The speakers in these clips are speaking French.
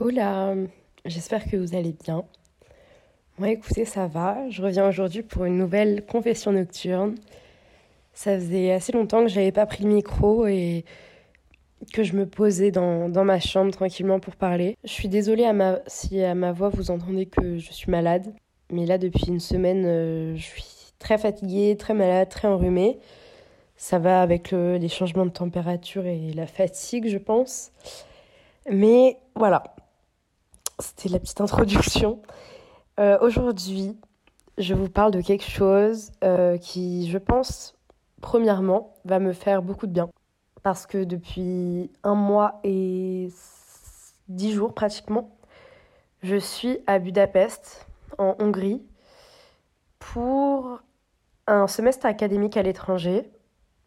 Hola, j'espère que vous allez bien. Moi, écoutez, ça va. Je reviens aujourd'hui pour une nouvelle confession nocturne. Ça faisait assez longtemps que j'avais pas pris le micro et que je me posais dans, ma chambre tranquillement pour parler. Je suis désolée si à ma voix vous entendez que je suis malade, mais là depuis une semaine, euh, je suis très fatiguée, très malade, très enrhumée. Ça va avec le- les changements de température et la fatigue, je pense. Mais voilà, c'était la petite introduction. Euh, Aujourd'hui, je vous parle de quelque chose euh, qui, je pense, premièrement, va me faire beaucoup de bien. Parce que depuis un mois et dix jours pratiquement, je suis à Budapest, en Hongrie, pour un semestre académique à l'étranger.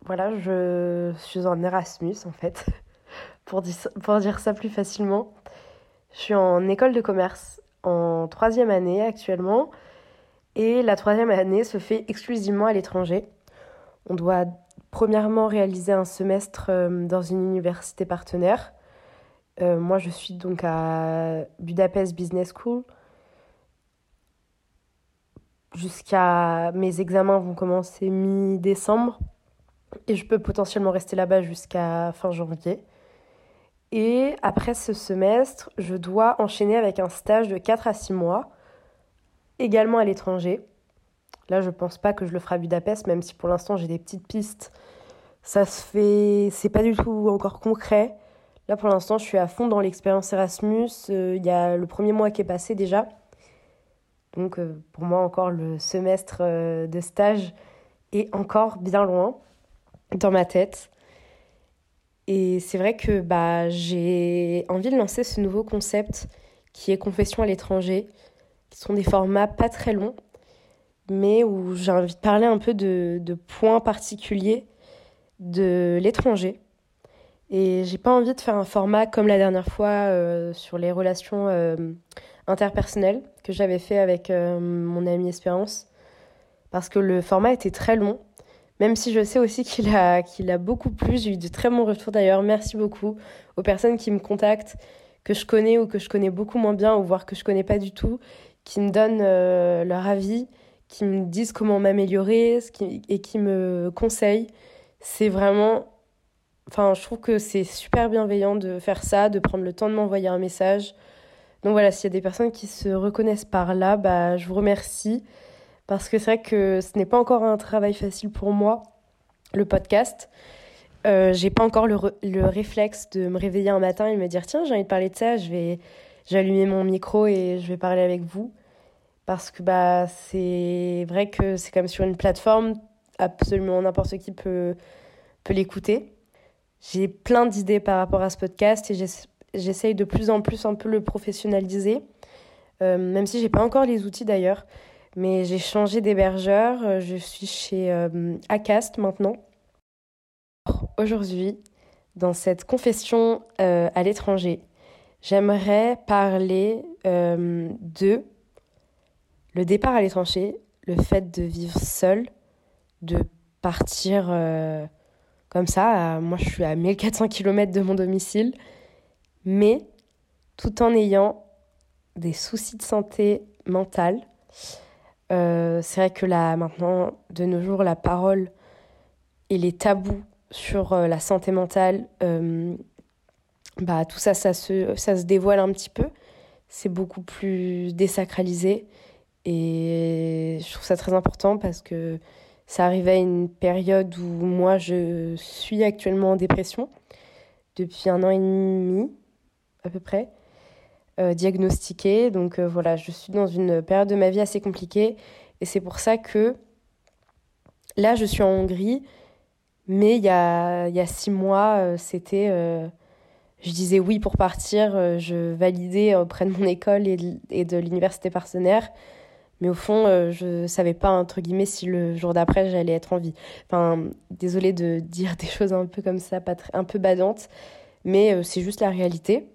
Voilà, je suis en Erasmus en fait, pour dire, pour dire ça plus facilement. Je suis en école de commerce en troisième année actuellement et la troisième année se fait exclusivement à l'étranger. On doit premièrement réaliser un semestre euh, dans une université partenaire. Euh, moi, je suis donc à Budapest Business School. Jusqu'à mes examens vont commencer mi-décembre et je peux potentiellement rester là-bas jusqu'à fin janvier. Et après ce semestre, je dois enchaîner avec un stage de 4 à 6 mois, également à l'étranger. Là, je pense pas que je le ferai à Budapest, même si pour l'instant j'ai des petites pistes. Ça se fait, c'est pas du tout encore concret. Là, pour l'instant, je suis à fond dans l'expérience Erasmus. Euh, Il y a le premier mois qui est passé déjà. Donc, euh, pour moi, encore le semestre euh, de stage est encore bien loin dans ma tête. Et c'est vrai que bah, j'ai envie de lancer ce nouveau concept qui est Confession à l'étranger, qui sont des formats pas très longs, mais où j'ai envie de parler un peu de, de points particuliers de l'étranger. Et j'ai pas envie de faire un format comme la dernière fois euh, sur les relations euh, interpersonnelles que j'avais fait avec euh, mon ami Espérance, parce que le format était très long. Même si je sais aussi qu'il a, a beaucoup plu, j'ai eu de très bons retours d'ailleurs. Merci beaucoup aux personnes qui me contactent, que je connais ou que je connais beaucoup moins bien, ou voire que je connais pas du tout, qui me donnent euh, leur avis, qui me disent comment m'améliorer et qui me conseillent. C'est vraiment. Enfin, je trouve que c'est super bienveillant de faire ça, de prendre le temps de m'envoyer un message. Donc voilà, s'il y a des personnes qui se reconnaissent par là, bah, je vous remercie. Parce que c'est vrai que ce n'est pas encore un travail facile pour moi, le podcast. Euh, j'ai pas encore le, le réflexe de me réveiller un matin et me dire tiens, j'ai envie de parler de ça, je vais j'allumer mon micro et je vais parler avec vous. Parce que bah, c'est vrai que c'est comme sur une plateforme, absolument n'importe qui peut, peut l'écouter. J'ai plein d'idées par rapport à ce podcast et j'ess- j'essaye de plus en plus un peu le professionnaliser, Euh, même si j'ai pas encore les outils d'ailleurs. Mais j'ai changé d'hébergeur, euh, je suis chez euh, Acast maintenant. Aujourd'hui, dans cette confession euh, à l'étranger, j'aimerais parler de le départ à l'étranger, le fait de vivre seul, de partir comme ça. moi, je suis à 1400 km de mon domicile, mais tout en ayant des soucis de santé mentale. Euh, c'est vrai que là, maintenant, de nos jours, la parole et les tabous sur euh, la santé mentale, euh, bah, tout ça, ça se, ça se dévoile un petit peu. C'est beaucoup plus désacralisé. Et je trouve ça très important parce que ça arrivait à une période où moi, je suis actuellement en dépression depuis un an et demi, à peu près, diagnostiquée. Donc euh, voilà, je suis dans une période de ma vie assez compliquée. Et c'est pour ça que là, je suis en Hongrie. Mais il y a, y a six mois, euh, c'était je disais oui pour partir, euh, je validais auprès de mon école et de, l'université partenaire. Mais au fond, euh, je savais pas, entre guillemets, si le jour d'après, j'allais être en vie. Enfin, désolée de dire des choses un peu comme ça, pas un peu badantes, mais euh, c'est juste la réalité.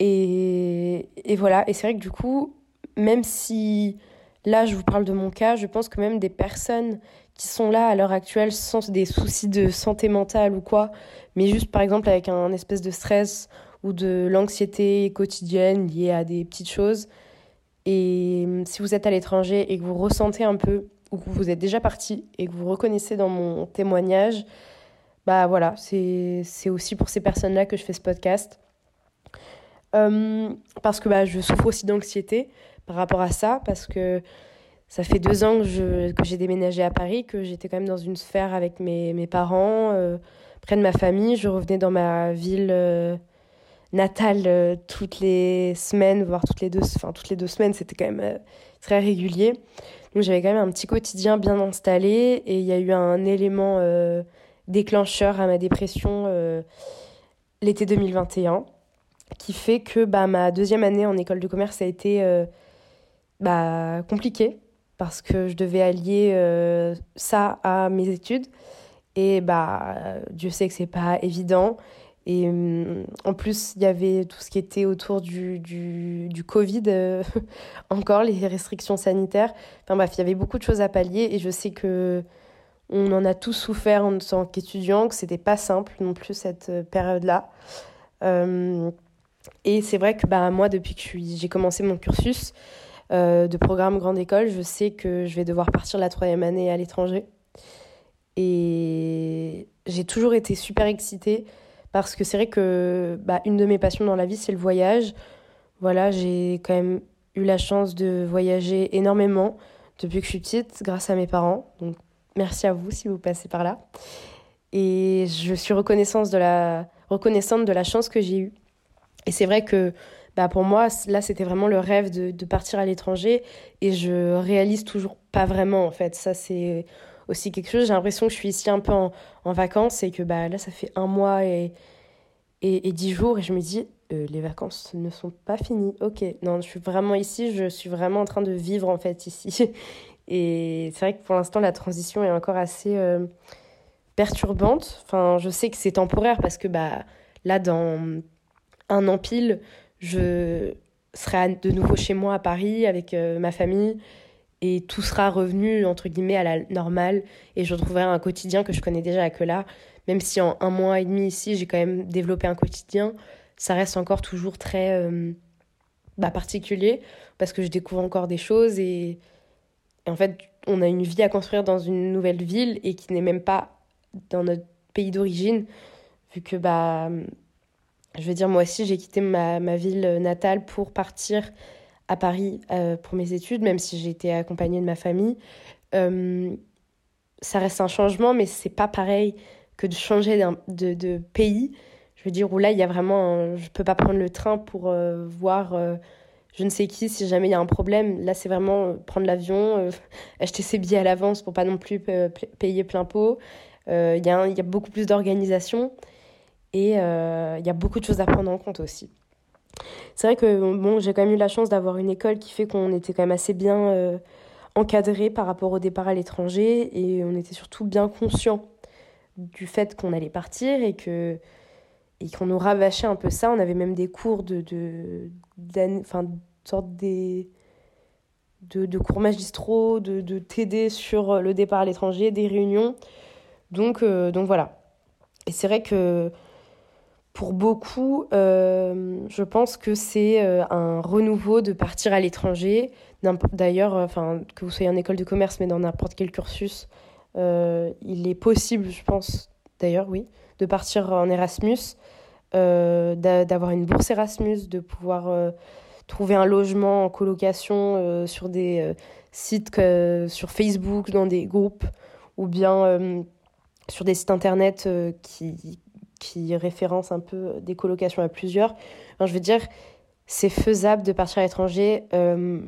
Et, voilà, et c'est vrai que du coup, même si là, je vous parle de mon cas, je pense que même des personnes qui sont là à l'heure actuelle sans des soucis de santé mentale ou quoi, mais juste par exemple avec un espèce de stress ou de l'anxiété quotidienne liée à des petites choses. Et hum, si vous êtes à l'étranger et que vous ressentez un peu, ou que vous êtes déjà parti et que vous reconnaissez dans mon témoignage, bah voilà, c'est aussi pour ces personnes-là que je fais ce podcast. Parce que bah, je souffre aussi d'anxiété par rapport à ça, parce que ça fait deux ans que, je, que j'ai déménagé à Paris, que j'étais quand même dans une sphère avec mes, mes parents, euh, près de ma famille. Je revenais dans ma ville euh, natale euh, toutes les semaines, voire toutes les deux, enfin, toutes les deux semaines, c'était quand même très régulier. Donc j'avais quand même un petit quotidien bien installé et il y a eu un élément déclencheur à ma dépression l'été 2021 qui fait que bah, ma deuxième année en école de commerce a été bah, compliquée parce que je devais allier euh, ça à mes études. Et bah, Dieu sait que c'est pas évident. Et hum, en plus, il y avait tout ce qui était autour du, du, du Covid, euh, encore les restrictions sanitaires. Enfin bref, il y avait beaucoup de choses à pallier et je sais que on en a tous souffert en tant qu'étudiant, que c'était pas simple non plus cette euh, période-là. Et c'est vrai que bah, moi, depuis que j'ai commencé mon cursus, euh, de programme grande école, je sais que je vais devoir partir la troisième année à l'étranger. Et j'ai toujours été super excitée parce que c'est vrai que bah, une de mes passions dans la vie, c'est le voyage. Voilà, j'ai quand même eu la chance de voyager énormément depuis que je suis petite grâce à mes parents. Donc merci à vous si vous passez par là. Et je suis reconnaissante de la, reconnaissante de la chance que j'ai eue. Et c'est vrai que bah pour moi, là, c'était vraiment le rêve de, partir à l'étranger et je réalise toujours pas vraiment, en fait. Ça, c'est aussi quelque chose. J'ai l'impression que je suis ici un peu en, vacances et que bah, là, ça fait un mois et dix jours et je me dis, euh, les vacances ne sont pas finies. Ok, non, je suis vraiment ici, je suis vraiment en train de vivre, en fait, ici. Et c'est vrai que pour l'instant, la transition est encore assez euh, perturbante. Enfin, je sais que c'est temporaire parce que bah, là, dans un an pile, je serai de nouveau chez moi à Paris avec euh, ma famille et tout sera revenu entre guillemets à la normale et je retrouverai un quotidien que je connais déjà que là. Même si en un mois et demi ici j'ai quand même développé un quotidien ça reste encore toujours très euh, bah, particulier parce que je découvre encore des choses et, et en fait on a une vie à construire dans une nouvelle ville et qui n'est même pas dans notre pays d'origine vu que bah je veux dire, moi aussi, j'ai quitté ma, ma, ville natale pour partir à Paris euh, pour mes études, même si j'ai été accompagnée de ma famille. Euh, ça reste un changement, mais c'est pas pareil que de changer de, de, pays. Je veux dire, où là, il y a vraiment. je peux pas prendre le train pour euh, voir euh, je ne sais qui si jamais il y a un problème. Là, c'est vraiment euh, prendre l'avion, euh, acheter ses billets à l'avance pour pas non plus payer plein pot. Il y, a y a beaucoup plus d'organisation. Et euh, il y a beaucoup de choses à prendre en compte aussi. C'est vrai que bon, j'ai quand même eu la chance d'avoir une école qui fait qu'on était quand même assez bien euh, encadré par rapport au départ à l'étranger et on était surtout bien conscient du fait qu'on allait partir et que et qu'on nous rabâchait un peu ça. On avait même des cours de, de, enfin, sorte des, de, de cours magistraux, de, de TD sur le départ à l'étranger, des réunions. Donc, euh, donc voilà. Et c'est vrai que pour beaucoup, euh, je pense que c'est euh, un renouveau de partir à l'étranger, D'ailleurs, enfin, que vous soyez en école de commerce, mais dans n'importe quel cursus, il est possible, je pense, d'ailleurs, oui, de partir en Erasmus, d'avoir une bourse Erasmus, de pouvoir trouver un logement en colocation sur des sites sur Facebook, dans des groupes, ou bien sur des sites internet qui, qui référence un peu des colocations à plusieurs. je veux dire, c'est faisable de partir à l'étranger euh,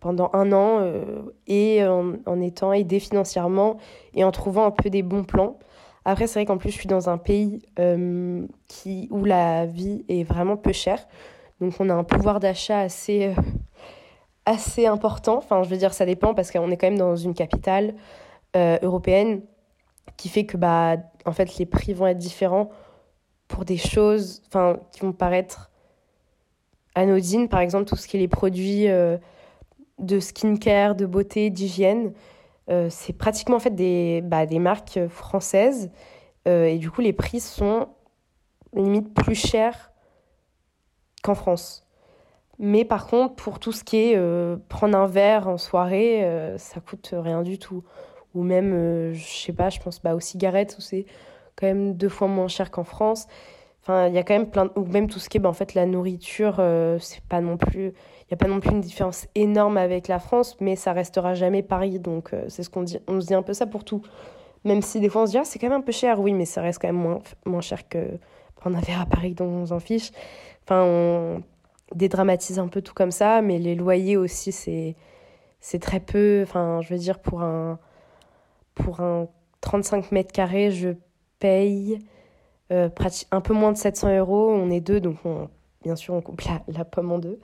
pendant un an euh, et en, étant aidé financièrement et en trouvant un peu des bons plans. Après, c'est vrai qu'en plus, je suis dans un pays euh, qui, où la vie est vraiment peu chère. Donc, on a un pouvoir d'achat assez, assez important. Enfin, je veux dire, ça dépend parce qu'on est quand même dans une capitale européenne qui fait que bah, en fait, les prix vont être différents pour des choses enfin, qui vont paraître anodines. Par exemple, tout ce qui est les produits euh, de skincare, de beauté, d'hygiène. Euh, c'est pratiquement en fait des, bah, des marques françaises. Euh, et du coup, les prix sont limite plus chers qu'en France. Mais par contre, pour tout ce qui est prendre un verre en soirée, ça coûte rien du tout ou même, euh, je sais pas, je pense bah, aux cigarettes, où c'est quand même deux fois moins cher qu'en France. Enfin, il y a quand même plein, ou même tout ce qui est, bah, en fait, la nourriture, euh, c'est pas non plus, il n'y a pas non plus une différence énorme avec la France, mais ça restera jamais Paris, donc euh, c'est ce qu'on dit, on se dit un peu ça pour tout. Même si des fois on se dit, ah, c'est quand même un peu cher, oui, mais ça reste quand même moins, moins cher que prendre un verre à Paris dont on s'en fiche. Enfin, on dédramatise un peu tout comme ça, mais les loyers aussi, c'est, c'est très peu, enfin, je veux dire, pour un, pour un 35 mètres carrés, je paye euh, un peu moins de 700 euros. On est deux, donc bien sûr, on coupe la, pomme en deux.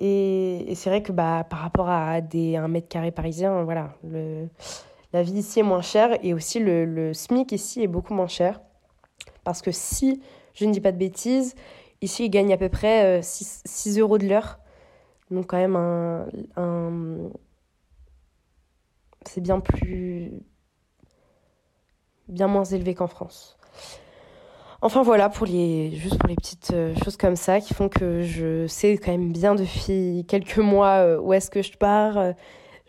Et, c'est vrai que bah, par rapport à des, un mètre carré parisien, voilà, le, la vie ici est moins chère et aussi le, le, SMIC ici est beaucoup moins cher. Parce que si je ne dis pas de bêtises, ici ils gagnent à peu près 6, euh, 6 euros de l'heure. Donc quand même un c'est bien plus. bien moins élevé qu'en France. Enfin voilà, pour les, juste pour les petites euh, choses comme ça qui font que je sais quand même bien depuis quelques mois euh, où est-ce que je pars.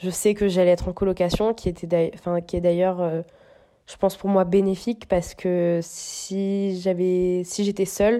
Je sais que j'allais être en colocation, qui, était est d'ailleurs, euh, je pense pour moi, bénéfique parce que si j'avais, si j'étais seule.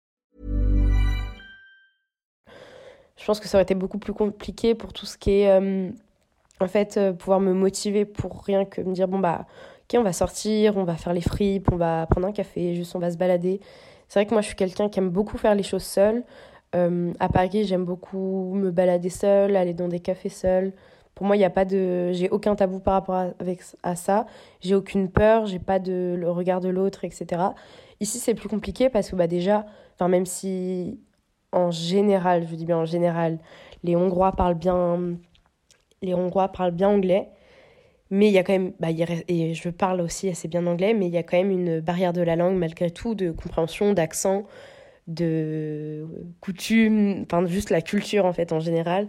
Je pense que ça aurait été beaucoup plus compliqué pour tout ce qui est, euh, en fait, euh, pouvoir me motiver pour rien que me dire, bon, bah, ok, on va sortir, on va faire les fripes, on va prendre un café, juste on va se balader. C'est vrai que moi, je suis quelqu'un qui aime beaucoup faire les choses seul. Euh, à Paris, j'aime beaucoup me balader seule, aller dans des cafés seul. Pour moi, il n'y a pas de, j'ai aucun tabou par rapport à, à ça. J'ai aucune peur, j'ai pas de le regard de l'autre, etc. Ici, c'est plus compliqué parce que bah déjà, enfin même si en général, je dis bien en général, les Hongrois parlent bien, les Hongrois parlent bien anglais, mais il y a quand même, bah, et je parle aussi assez bien anglais, mais il y a quand même une barrière de la langue malgré tout, de compréhension, d'accent, de coutume, enfin juste la culture en fait en général,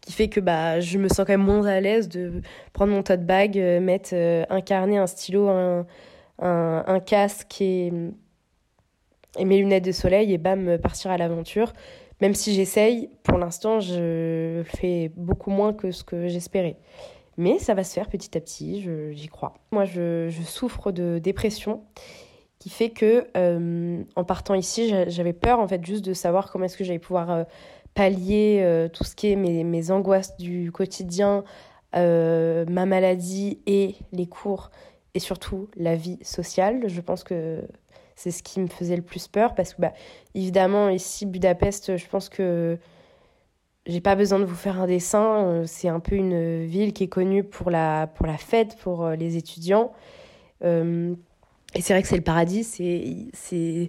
qui fait que bah, je me sens quand même moins à l'aise de prendre mon tote bag, euh, mettre euh, un carnet, un stylo, un, un, un casque et et mes lunettes de soleil et bam, partir à l'aventure. Même si j'essaye, pour l'instant, je fais beaucoup moins que ce que j'espérais. Mais ça va se faire petit à petit, j'y crois. Moi, je, je, souffre de dépression qui fait que, euh, en partant ici, j'avais peur, en fait, juste de savoir comment est-ce que j'allais pouvoir euh, pallier euh, tout ce qui est mes, mes angoisses du quotidien, ma maladie et les cours, et surtout la vie sociale. Je pense que c'est ce qui me faisait le plus peur parce que, bah, évidemment, ici, Budapest, je pense que j'ai pas besoin de vous faire un dessin. Euh, c'est un peu une ville qui est connue pour la, fête, pour euh, les étudiants. Euh, et c'est vrai que c'est le paradis. C'est,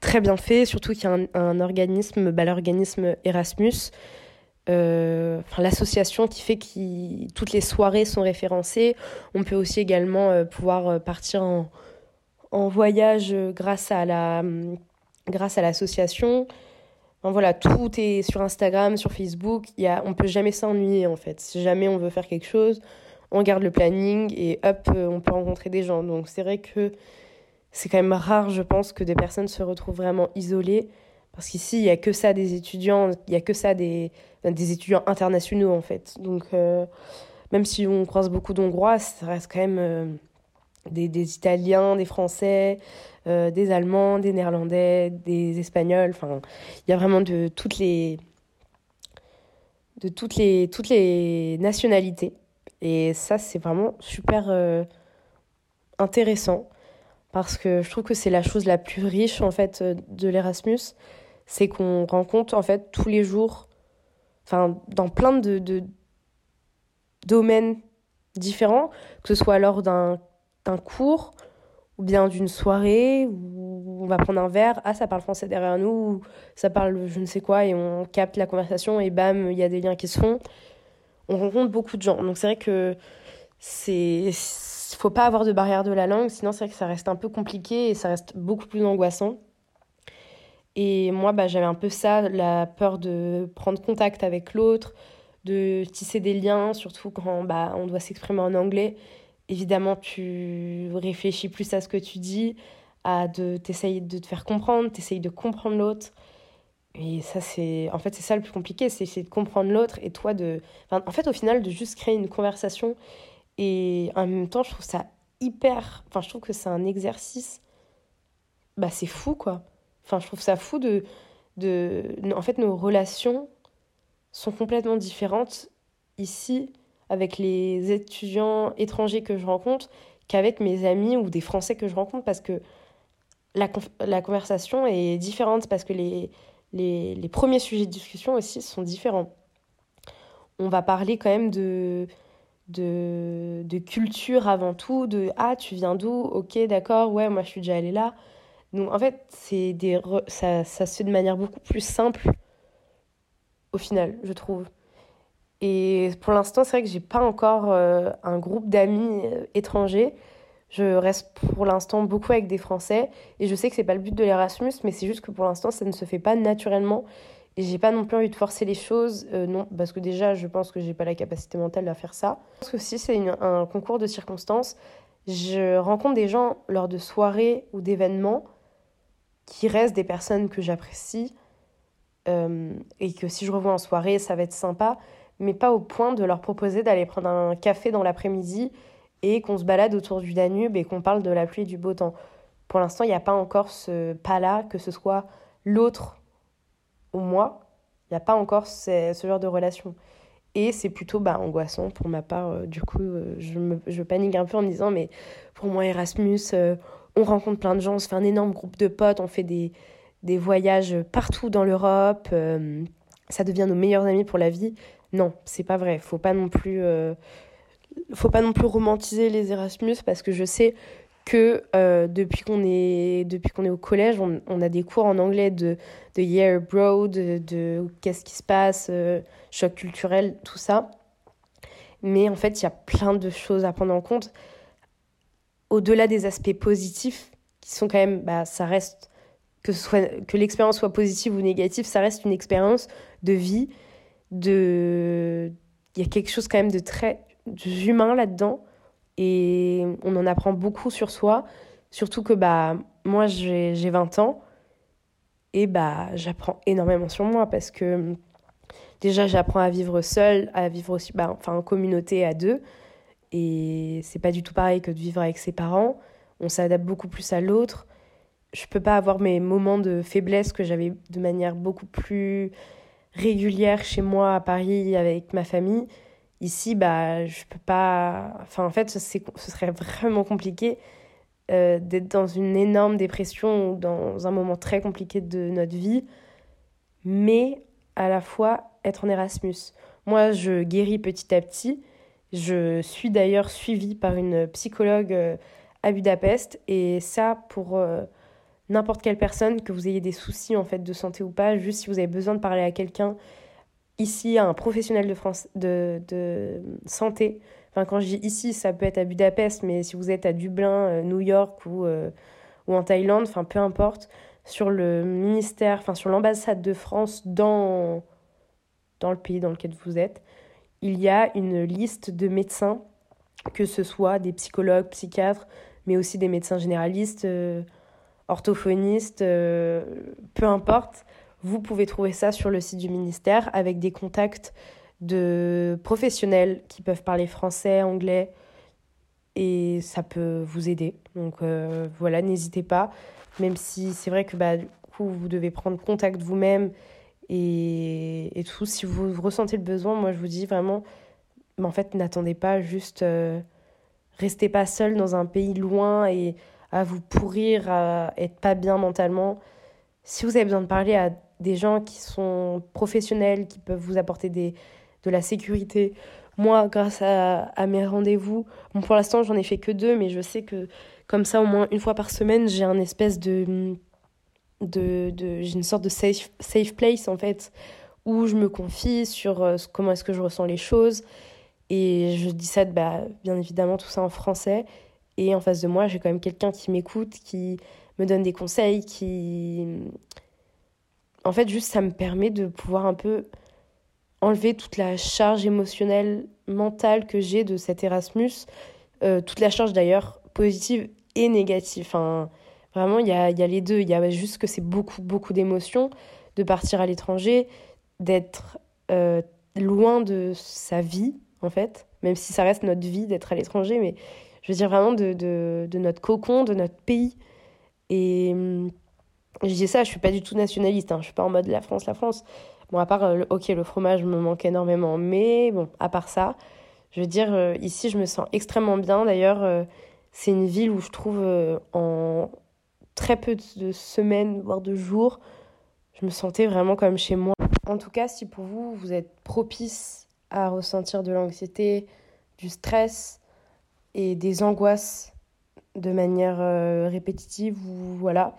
très bien fait, surtout qu'il y a un, organisme, bah, l'organisme Erasmus, l'association qui fait que toutes les soirées sont référencées. On peut aussi également pouvoir partir en, en voyage grâce à la grâce à l'association. voilà, tout est sur Instagram, sur Facebook. Il y a, on peut jamais s'ennuyer en fait. Si jamais on veut faire quelque chose, on garde le planning et hop, on peut rencontrer des gens. Donc c'est vrai que c'est quand même rare, je pense, que des personnes se retrouvent vraiment isolées. Parce qu'ici, il n'y a que ça des étudiants, il n'y a que ça des, des étudiants internationaux, en fait. Donc, euh, même si on croise beaucoup d'Hongrois, ça reste quand même euh, des, des, Italiens, des Français, euh, des Allemands, des Néerlandais, des Espagnols. Enfin, il y a vraiment de toutes les, de toutes les, toutes les nationalités. Et ça, c'est vraiment super intéressant parce que je trouve que c'est la chose la plus riche en fait euh, de l'Erasmus, c'est qu'on rencontre en fait tous les jours, enfin dans plein de, de domaines différents, que ce soit lors d'un cours ou bien d'une soirée où on va prendre un verre, ah ça parle français derrière nous, ou ça parle je ne sais quoi et on capte la conversation et bam, il y a des liens qui se font. On rencontre beaucoup de gens. Donc c'est vrai que c'est faut pas avoir de barrière de la langue, sinon c'est vrai que ça reste un peu compliqué et ça reste beaucoup plus angoissant. Et moi, bah, j'avais un peu ça, la peur de prendre contact avec l'autre, de tisser des liens, surtout quand bah, on doit s'exprimer en anglais. Évidemment, tu réfléchis plus à ce que tu dis, à de t'essayer de te faire comprendre, t'essayes de comprendre l'autre. Et ça, c'est en fait, c'est ça le plus compliqué, c'est de comprendre l'autre et toi de. en fait, au final, de juste créer une conversation et en même temps, je trouve ça hyper. Enfin, je trouve que c'est un exercice. Bah, c'est fou, quoi. Enfin, je trouve ça fou de. de... En fait, nos relations sont complètement différentes ici avec les étudiants étrangers que je rencontre qu'avec mes amis ou des Français que je rencontre parce que la, la conversation est différente parce que les, les, les premiers sujets de discussion aussi sont différents. On va parler quand même de, de, de culture avant tout, de ah tu viens d'où, ok d'accord, ouais moi je suis déjà allée là. Donc en fait c'est des ça, ça se fait de manière beaucoup plus simple au final je trouve. Et pour l'instant c'est vrai que j'ai pas encore euh, un groupe d'amis euh, étrangers. Je reste pour l'instant beaucoup avec des Français et je sais que c'est pas le but de l'Erasmus, mais c'est juste que pour l'instant ça ne se fait pas naturellement et j'ai pas non plus envie de forcer les choses, euh, non, parce que déjà, je pense que j'ai pas la capacité mentale à faire ça. Parce que si c'est un concours de circonstances, je rencontre des gens lors de soirées ou d'événements qui restent des personnes que j'apprécie et que si je revois en soirée, ça va être sympa, mais pas au point de leur proposer d'aller prendre un café dans l'après-midi et qu'on se balade autour du Danube et qu'on parle de la pluie et du beau temps. Pour l'instant, il n'y a pas encore ce pas-là, que ce soit l'autre au moi, il n'y a pas encore ce, genre de relation. Et c'est plutôt bah, angoissant pour ma part. Euh, du coup, euh, je, me, je panique un peu en me disant, mais pour moi, Erasmus, euh, on rencontre plein de gens, on se fait un énorme groupe de potes, on fait des, des voyages partout dans l'Europe, ça devient nos meilleurs amis pour la vie. Non, c'est pas vrai. Faut pas non plus, faut pas non plus romantiser les Erasmus parce que je sais que euh, depuis qu'on est, depuis qu'on est au collège, on, a des cours en anglais de, de year abroad, de, de qu'est-ce qui se passe, euh, choc culturel, tout ça. Mais en fait, il y a plein de choses à prendre en compte. Au-delà des aspects positifs, qui sont quand même, bah, ça reste, que, soit, que l'expérience soit positive ou négative, ça reste une expérience de vie. De... Il y a quelque chose quand même de très humain là-dedans et on en apprend beaucoup sur soi, surtout que bah, moi j'ai 20 ans et bah, j'apprends énormément sur moi parce que déjà j'apprends à vivre seule, à vivre aussi bah, enfin, en communauté à deux et c'est pas du tout pareil que de vivre avec ses parents. On s'adapte beaucoup plus à l'autre. Je peux pas avoir mes moments de faiblesse que j'avais de manière beaucoup plus régulière chez moi à Paris avec ma famille. Ici, bah, je peux pas. Enfin, en fait, ce serait vraiment compliqué euh, d'être dans une énorme dépression ou dans un moment très compliqué de notre vie, mais à la fois être en Erasmus. Moi, je guéris petit à petit. Je suis d'ailleurs suivie par une psychologue euh, à Budapest, et ça, pour euh, n'importe quelle personne, que vous ayez des soucis en fait de santé ou pas, juste si vous avez besoin de parler à quelqu'un ici, à un professionnel de, France, de, de santé. Enfin, quand je dis ici, ça peut être à Budapest, mais si vous êtes à Dublin, euh, New York ou, euh, ou en Thaïlande, enfin peu importe, sur le ministère, enfin sur l'ambassade de France dans, dans le pays dans lequel vous êtes, il y a une liste de médecins, que ce soit des psychologues, psychiatres, mais aussi des médecins généralistes, euh, orthophonistes, euh, peu importe. Vous pouvez trouver ça sur le site du ministère avec des contacts de professionnels qui peuvent parler français, anglais, et ça peut vous aider. Donc euh, voilà, n'hésitez pas, même si c'est vrai que bah, du coup, vous devez prendre contact vous-même et, et, tout. Si vous ressentez le besoin, moi je vous dis vraiment, mais en fait, n'attendez pas juste, euh, restez pas seul dans un pays loin et à vous pourrir, à être pas bien mentalement. Si vous avez besoin de parler à des gens qui sont professionnels, qui peuvent vous apporter de la sécurité, moi, grâce à, mes rendez-vous, bon, pour l'instant, j'en ai fait que deux, mais je sais que comme ça, au moins une fois par semaine, j'ai un espèce de. de, j'ai une sorte de safe, safe place, en fait, où je me confie sur euh, comment est-ce que je ressens les choses. Et je dis ça, bah, bien évidemment, tout ça en français. Et en face de moi, j'ai quand même quelqu'un qui m'écoute, qui me donne des conseils, qui. En fait, juste, ça me permet de pouvoir un peu enlever toute la charge émotionnelle, mentale que j'ai de cet Erasmus. Euh, toute la charge d'ailleurs positive et négative. Enfin, vraiment, il y a, y a les deux. Il y a juste que c'est beaucoup, beaucoup d'émotions de partir à l'étranger, d'être euh, loin de sa vie, en fait, même si ça reste notre vie d'être à l'étranger, mais je veux dire vraiment de, notre cocon, de notre pays. Et hum, je dis ça, je suis pas du tout nationaliste, hein, je suis pas en mode la France, la France. Bon, à part, euh, ok, le fromage me manque énormément, mais bon, à part ça, je veux dire, euh, ici, je me sens extrêmement bien. D'ailleurs, euh, c'est une ville où je trouve en très peu de semaines, voire de jours, je me sentais vraiment comme chez moi. En tout cas, si pour vous, vous êtes propice à ressentir de l'anxiété, du stress et des angoisses de manière répétitive ou voilà,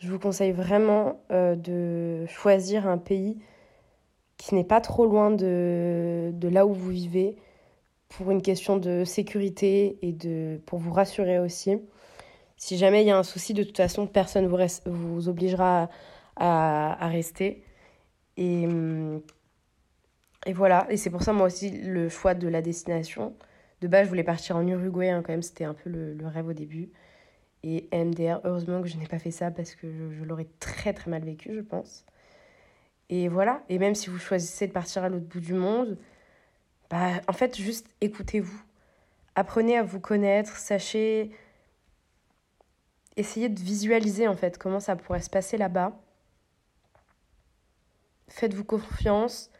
je vous conseille vraiment euh, de choisir un pays qui n'est pas trop loin de, de, là où vous vivez pour une question de sécurité et de, pour vous rassurer aussi. Si jamais il y a un souci, de toute façon, personne vous, reste, vous obligera à, à rester. Et, et voilà, et c'est pour ça moi aussi le choix de la destination. De base, je voulais partir en Uruguay, hein, quand même, c'était un peu le, rêve au début et MDR. Heureusement que je n'ai pas fait ça parce que je, je l'aurais très très mal vécu, je pense. Et voilà, et même si vous choisissez de partir à l'autre bout du monde, bah, en fait, juste écoutez-vous. Apprenez à vous connaître, sachez. Essayez de visualiser en fait comment ça pourrait se passer là-bas. Faites-vous confiance,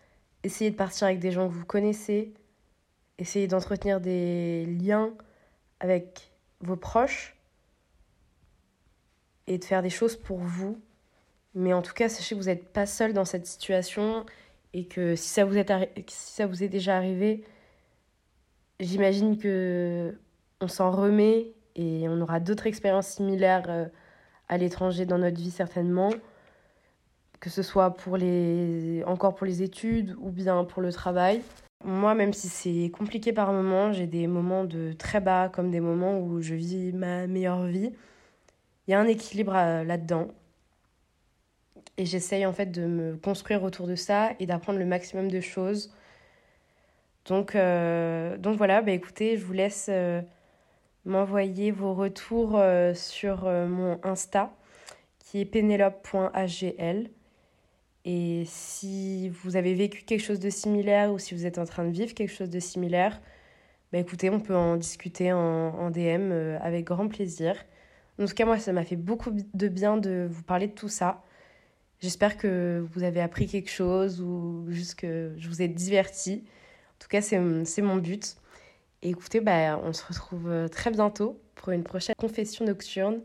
essayez de partir avec des gens que vous connaissez, essayez d'entretenir des liens avec vos proches et de faire des choses pour vous. Mais en tout cas, sachez que vous n'êtes pas seul dans cette situation et que si ça vous est, si ça vous est déjà arrivé, j'imagine que on s'en remet et on aura d'autres expériences similaires euh, à l'étranger dans notre vie certainement, que ce soit pour les encore pour les études ou bien pour le travail. Moi, même si c'est compliqué par moments, j'ai des moments de très bas comme des moments où je vis ma meilleure vie. Il y a un équilibre euh, là-dedans. Et j'essaye en fait de me construire autour de ça et d'apprendre le maximum de choses. Donc, euh, donc voilà, bah écoutez, je vous laisse euh, m'envoyer vos retours sur mon Insta qui est penelope.hgl. Et si vous avez vécu quelque chose de similaire ou si vous êtes en train de vivre quelque chose de similaire, bah écoutez, on peut en discuter en, DM avec grand plaisir. En tout cas, moi, ça m'a fait beaucoup de bien de vous parler de tout ça. J'espère que vous avez appris quelque chose ou juste que je vous ai diverti. En tout cas, c'est mon but. Et écoutez, bah, on se retrouve très bientôt pour une prochaine confession nocturne.